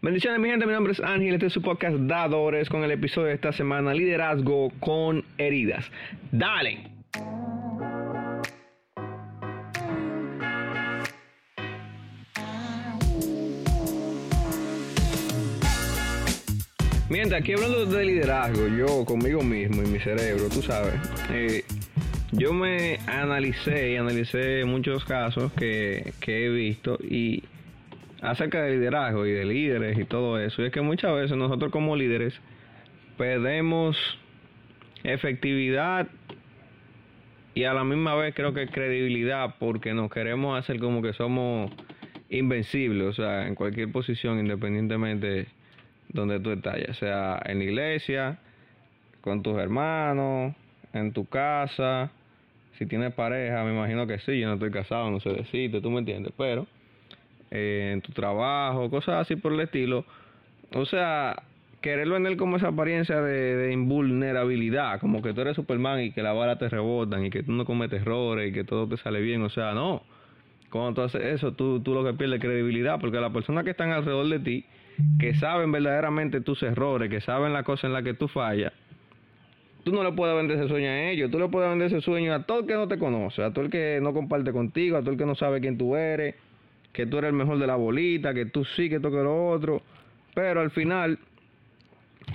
Bendiciones mi gente, mi nombre es Ángel, este es su podcast Dadores con el episodio de esta semana, Liderazgo con heridas. Dale. Mientras aquí hablando de liderazgo, yo conmigo mismo y mi cerebro, tú sabes, eh, yo me analicé y analicé muchos casos que, que he visto y acerca de liderazgo y de líderes y todo eso. Y es que muchas veces nosotros como líderes perdemos efectividad y a la misma vez creo que credibilidad porque nos queremos hacer como que somos invencibles, o sea, en cualquier posición independientemente donde tú estás, ya sea en la iglesia, con tus hermanos, en tu casa, si tienes pareja, me imagino que sí, yo no estoy casado, no sé decirte, tú me entiendes, pero eh, en tu trabajo, cosas así por el estilo. O sea, querer vender como esa apariencia de, invulnerabilidad, como que tú eres Superman y que la bala te rebotan y que tú no cometes errores y que todo te sale bien. O sea, no. Cuando tú haces eso, tú, tú lo que pierdes credibilidad, porque las personas que están alrededor de ti, que saben verdaderamente tus errores, que saben la cosa en la que tú fallas, tú no le puedes vender ese sueño a ellos, tú le puedes vender ese sueño a todo el que no te conoce, a todo el que no comparte contigo, a todo el que no sabe quién tú eres, que tú eres el mejor de la bolita, que tú sí, que tú que lo otro, pero al final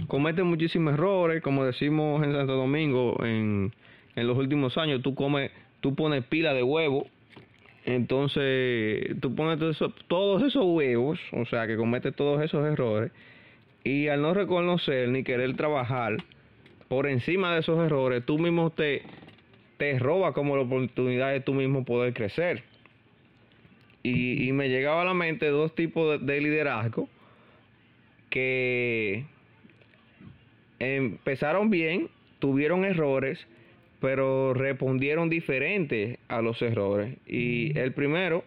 cometen muchísimos errores, como decimos en Santo Domingo en, en los últimos años, tú comes, tú pones pila de huevo, entonces tú pones todos esos huevos, o sea que cometes todos esos errores, y al no reconocer ni querer trabajar por encima de esos errores, tú mismo te, te robas como la oportunidad de tú mismo poder crecer. Y, me llegaba a la mente dos tipos de, liderazgo que empezaron bien, tuvieron errores, pero respondieron diferente a los errores. Y el primero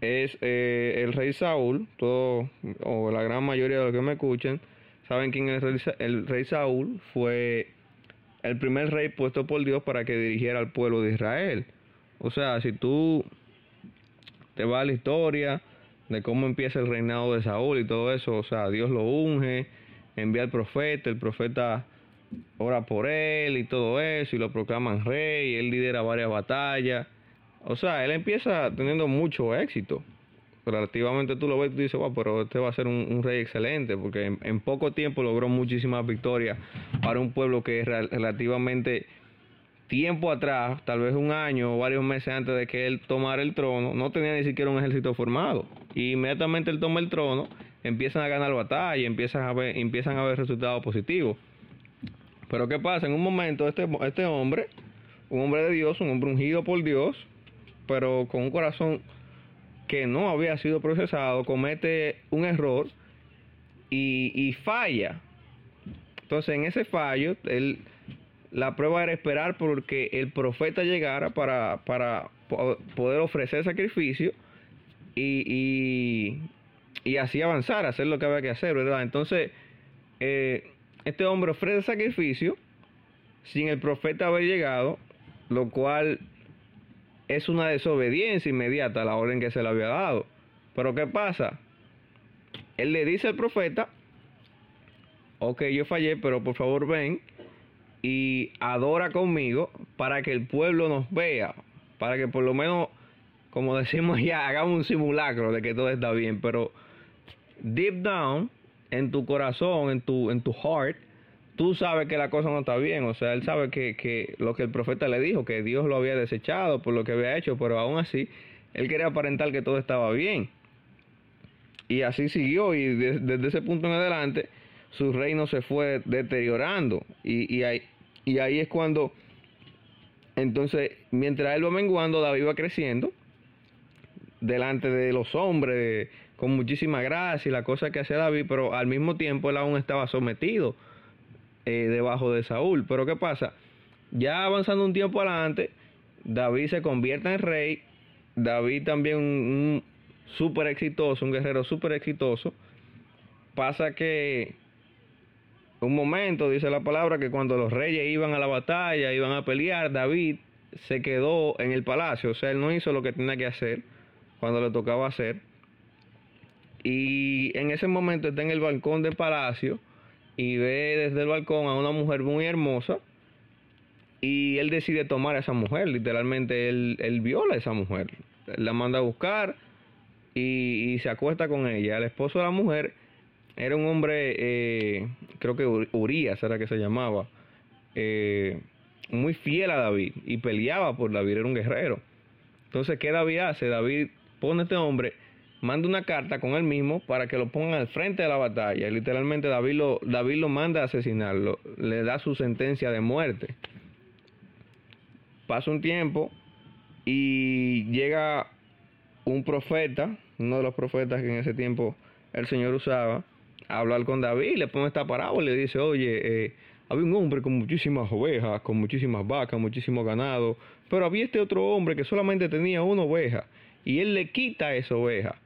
es eh, el rey Saúl, todo, o la gran mayoría de los que me escuchen, saben quién es el rey, el rey Saúl, fue el primer rey puesto por Dios para que dirigiera al pueblo de Israel. O sea, si tú te va la historia de cómo empieza el reinado de Saúl y todo eso. O sea, Dios lo unge, envía al profeta, el profeta ora por él y todo eso, y lo proclaman rey, él lidera varias batallas. O sea, él empieza teniendo mucho éxito. Relativamente tú lo ves y dices, wow, pero este va a ser un, rey excelente, porque en, en, poco tiempo logró muchísimas victorias para un pueblo que es relativamente tiempo atrás, tal vez un año o varios meses antes de que él tomara el trono, no tenía ni siquiera un ejército formado. Y inmediatamente él toma el trono, empiezan a ganar batalla, empiezan a ver, empiezan a ver resultados positivos. Pero ¿qué pasa? En un momento este, este hombre, un hombre de Dios, un hombre ungido por Dios, pero con un corazón que no había sido procesado, comete un error y, y falla. Entonces en ese fallo, él la prueba era esperar porque el profeta llegara para, para poder ofrecer sacrificio y, y, así avanzar, hacer lo que había que hacer, ¿verdad? Entonces, eh, este hombre ofrece sacrificio sin el profeta haber llegado, lo cual es una desobediencia inmediata a la orden que se le había dado. Pero ¿qué pasa? Él le dice al profeta, ok, yo fallé, pero por favor ven y adora conmigo para que el pueblo nos vea, para que por lo menos, como decimos ya, hagamos un simulacro de que todo está bien, pero deep down, en tu corazón, en tu, en tu heart, tú sabes que la cosa no está bien, o sea, él sabe que, que lo que el profeta le dijo, que Dios lo había desechado por lo que había hecho, pero aún así, él quería aparentar que todo estaba bien. Y así siguió, y desde ese punto en adelante, su reino se fue deteriorando. Y, y, hay, y ahí es cuando, entonces, mientras él va menguando, David va creciendo delante de los hombres, con muchísima gracia y la cosa que hacía David, pero al mismo tiempo él aún estaba sometido eh, debajo de Saúl. Pero ¿qué pasa? Ya avanzando un tiempo adelante, David se convierte en rey, David también un, un súper exitoso, un guerrero súper exitoso. Pasa que un momento, dice la palabra, que cuando los reyes iban a la batalla, iban a pelear, David se quedó en el palacio, o sea, él no hizo lo que tenía que hacer cuando le tocaba hacer. y en ese momento está en el balcón del palacio y ve desde el balcón a una mujer muy hermosa y él decide tomar a esa mujer, literalmente él, él viola a esa mujer, la manda a buscar y, se acuesta con ella. El esposo de la mujer era un hombre, eh, creo que Urias era que se llamaba, eh, muy fiel a David y peleaba por David, era un guerrero. Entonces, ¿qué David hace? David pone a este hombre, manda una carta con él mismo para que lo pongan al frente de la batalla. Literalmente David lo, David lo manda a asesinarlo, le da su sentencia de muerte. Pasa un tiempo y llega un profeta, uno de los profetas que en ese tiempo el Señor usaba, hablar con David, le pone esta parábola y le dice, oye, eh, había un hombre con muchísimas ovejas, con muchísimas vacas, muchísimo ganado, pero había este otro hombre que solamente tenía una oveja y él le quita esa oveja.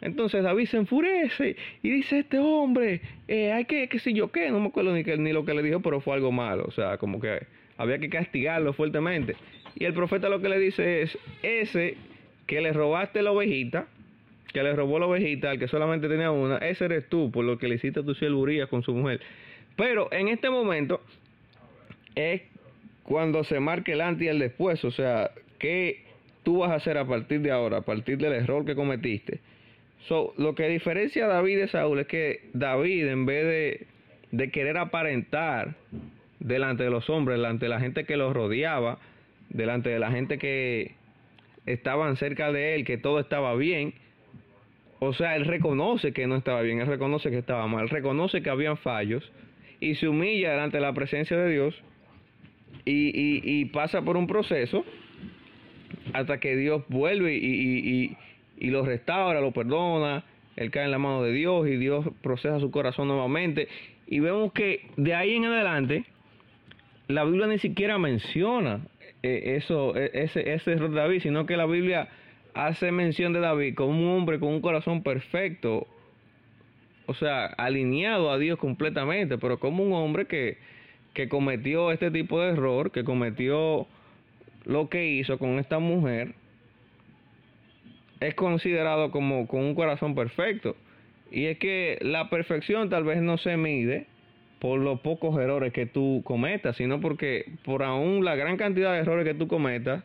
Entonces David se enfurece y dice, este hombre, eh, hay que, qué yo qué, no me acuerdo ni, ni lo que le dijo, pero fue algo malo, o sea, como que había que castigarlo fuertemente. Y el profeta lo que le dice es, ese que le robaste la ovejita, que le robó la ovejita al que solamente tenía una, ese eres tú, por lo que le hiciste tu siervuría con su mujer. Pero en este momento es cuando se marque el antes y el después, o sea, ¿qué tú vas a hacer a partir de ahora, a partir del error que cometiste? So, lo que diferencia a David de Saúl es que David, en vez de, de querer aparentar delante de los hombres, delante de la gente que lo rodeaba, delante de la gente que estaban cerca de él, que todo estaba bien, o sea, él reconoce que no estaba bien, él reconoce que estaba mal, reconoce que habían fallos, y se humilla delante de la presencia de Dios y, pasa por un proceso hasta que Dios vuelve y, y, lo restaura, lo perdona, él cae en la mano de Dios y Dios procesa su corazón nuevamente. Y vemos que de ahí en adelante, la Biblia ni siquiera menciona eh, eso, e, ese, ese error de David, sino que la Biblia hace mención de David como un hombre con un corazón perfecto, o sea, alineado a Dios completamente, pero como un hombre que, que cometió este tipo de error, que cometió lo que hizo con esta mujer, es considerado como con un corazón perfecto. Y es que la perfección tal vez no se mide por los pocos errores que tú cometas, sino porque por aún la gran cantidad de errores que tú cometas,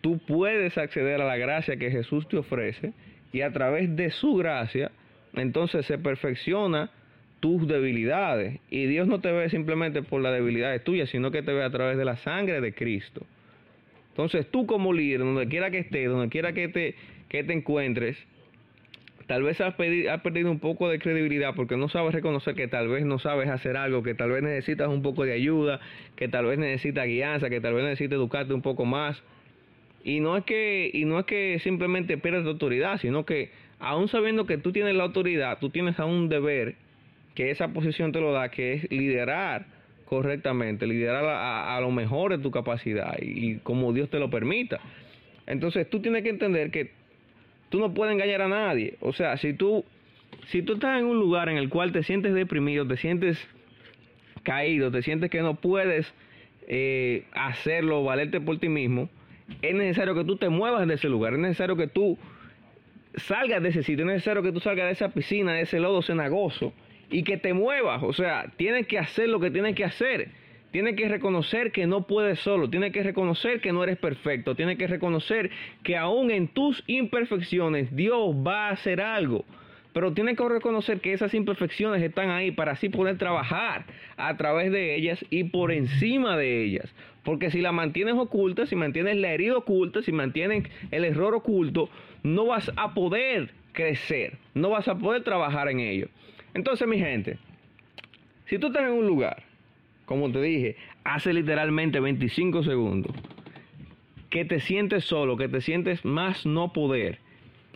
tú puedes acceder a la gracia que Jesús te ofrece y a través de su gracia entonces se perfecciona tus debilidades. Y Dios no te ve simplemente por las debilidades tuyas, sino que te ve a través de la sangre de Cristo. Entonces tú como líder, donde quiera que estés, donde quiera que te, que te encuentres, tal vez has, has, perdido un poco de credibilidad porque no sabes reconocer que tal vez no sabes hacer algo, que tal vez necesitas un poco de ayuda, que tal vez necesitas guianza, que tal vez necesitas educarte un poco más. Y no es que, y no es que simplemente pierdas tu autoridad, sino que aún sabiendo que tú tienes la autoridad, tú tienes aún un deber que esa posición te lo da, que es liderar correctamente, liderar a, lo mejor de tu capacidad y, como Dios te lo permita. Entonces tú tienes que entender que tú no puedes engañar a nadie. O sea, si tú, si tú estás en un lugar en el cual te sientes deprimido, te sientes caído, te sientes que no puedes eh, hacerlo, valerte por ti mismo, es necesario que tú te muevas de ese lugar, es necesario que tú salgas de ese sitio, es necesario que tú salgas de esa piscina, de ese lodo cenagoso y que te muevas. O sea, tienes que hacer lo que tienes que hacer. Tienes que reconocer que no puedes solo, tienes que reconocer que no eres perfecto, tienes que reconocer que aún en tus imperfecciones Dios va a hacer algo. Pero tienes que reconocer que esas imperfecciones están ahí para así poder trabajar a través de ellas y por encima de ellas. Porque si la mantienes oculta, si mantienes la herida oculta, si mantienes el error oculto, no vas a poder crecer, no vas a poder trabajar en ello. Entonces, mi gente, si tú estás en un lugar, como te dije, hace literalmente 25 segundos, que te sientes solo, que te sientes más no poder,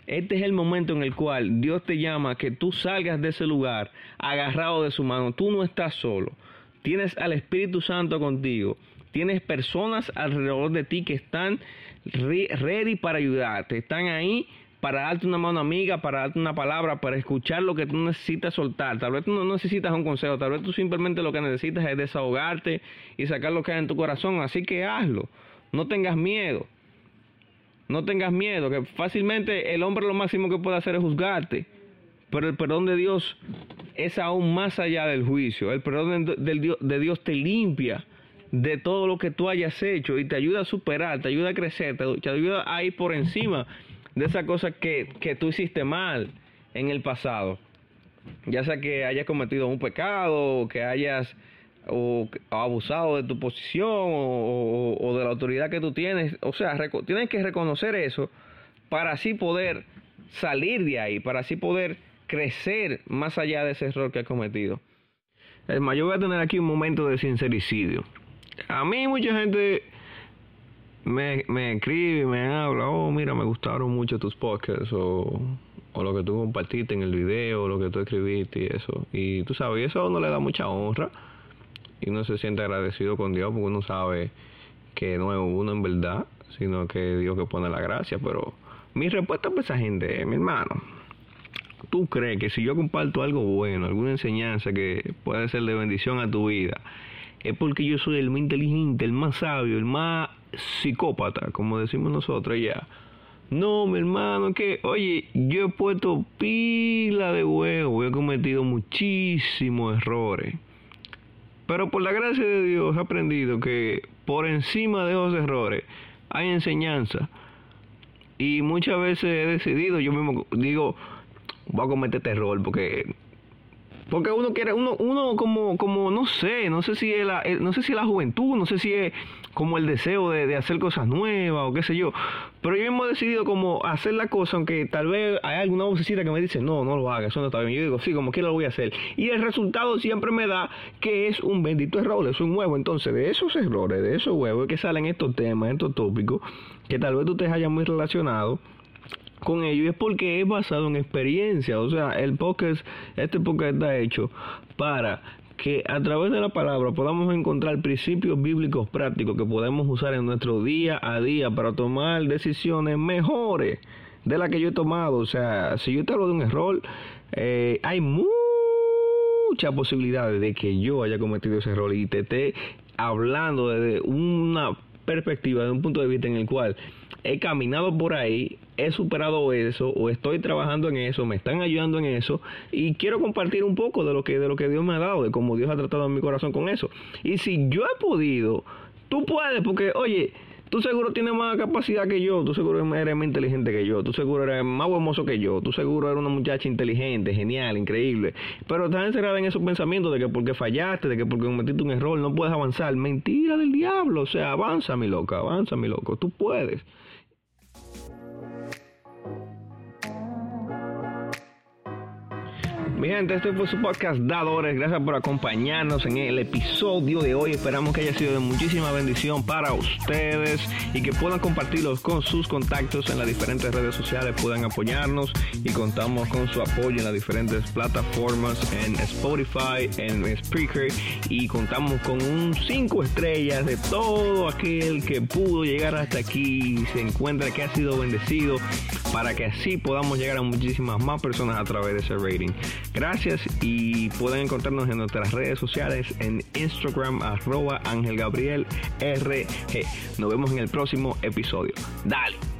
este es el momento en el cual Dios te llama a que tú salgas de ese lugar agarrado de su mano. Tú no estás solo. Tienes al Espíritu Santo contigo. Tienes personas alrededor de ti que están ready para ayudarte. Están ahí para darte una mano amiga, para darte una palabra, para escuchar lo que tú necesitas soltar. Tal vez tú no necesitas un consejo, tal vez tú simplemente lo que necesitas es desahogarte y sacar lo que hay en tu corazón. Así que hazlo. No tengas miedo. No tengas miedo, que fácilmente el hombre lo máximo que puede hacer es juzgarte. Pero el perdón de Dios es aún más allá del juicio. El perdón de Dios te limpia de todo lo que tú hayas hecho y te ayuda a superar, te ayuda a crecer, te, ayuda a ir por encima de esas cosas que, que tú hiciste mal en el pasado. Ya sea que hayas cometido un pecado, o que hayas o, abusado de tu posición o, de la autoridad que tú tienes. O sea, tienes que reconocer eso para así poder salir de ahí, para así poder crecer más allá de ese error que has cometido. Es más, yo voy a tener aquí un momento de sincericidio. A mí mucha gente me, me escribe, me habla, oh, mira, me gustaron mucho tus podcasts o, o lo que tú compartiste en el video, lo que tú escribiste y eso. Y tú sabes, eso no le da mucha honra y uno se siente agradecido con Dios porque uno sabe que no es uno en verdad, sino que Dios que pone la gracia. Pero mi respuesta para esa gente es, mi hermano, ¿tú crees que si yo comparto algo bueno, alguna enseñanza que puede ser de bendición a tu vida, es porque yo soy el más inteligente, el más sabio, el más psicópata, como decimos nosotros ya? No, mi hermano, que, oye, yo he puesto pila de huevo, he cometido muchísimos errores. Pero por la gracia de Dios he aprendido que por encima de esos errores hay enseñanza. Y muchas veces he decidido, yo mismo digo, voy a cometer este error porque porque uno quiere uno uno como como no sé no sé si es la no sé si es la juventud no sé si es como el deseo de, hacer cosas nuevas o qué sé yo. Pero yo mismo he decidido como hacer la cosa, aunque tal vez hay alguna vocecita que me dice, no, no lo hagas, eso no está bien. Yo digo, sí, como quiera lo voy a hacer. Y el resultado siempre me da que es un bendito error, es un huevo. Entonces, de esos errores, de esos huevos que salen estos temas, estos tópicos, que tal vez tú te hayas muy relacionado con ellos es porque es basado en experiencia. O sea, el podcast, este podcast está hecho para que a través de la palabra podamos encontrar principios bíblicos prácticos que podemos usar en nuestro día a día para tomar decisiones mejores de las que yo he tomado. O sea, si yo te hablo de un error, eh, hay muchas posibilidades de que yo haya cometido ese error y te esté hablando desde una perspectiva, de un punto de vista en el cual he caminado por ahí, he superado eso o estoy trabajando en eso, me están ayudando en eso y quiero compartir un poco de lo que de lo que Dios me ha dado, de cómo Dios ha tratado en mi corazón con eso. Y si yo he podido, tú puedes porque oye, tú seguro tienes más capacidad que yo, tú seguro eres más inteligente que yo, tú seguro eres más hermoso que yo, tú seguro eres una muchacha inteligente, genial, increíble, pero estás encerrada en esos pensamientos de que porque fallaste, de que porque cometiste un error no puedes avanzar. Mentira del diablo, o sea, avanza mi loca, avanza mi loco, tú puedes. Mi gente, este fue su podcast Dadores. Gracias por acompañarnos en el episodio de hoy. Esperamos que haya sido de muchísima bendición para ustedes y que puedan compartirlos con sus contactos en las diferentes redes sociales, puedan apoyarnos y contamos con su apoyo en las diferentes plataformas, en Spotify, en Spreaker y contamos con un 5 estrellas de todo aquel que pudo llegar hasta aquí y se encuentra que ha sido bendecido para que así podamos llegar a muchísimas más personas a través de ese rating. Gracias y pueden encontrarnos en nuestras redes sociales en Instagram arroba Ángel Gabriel RG. Nos vemos en el próximo episodio. Dale.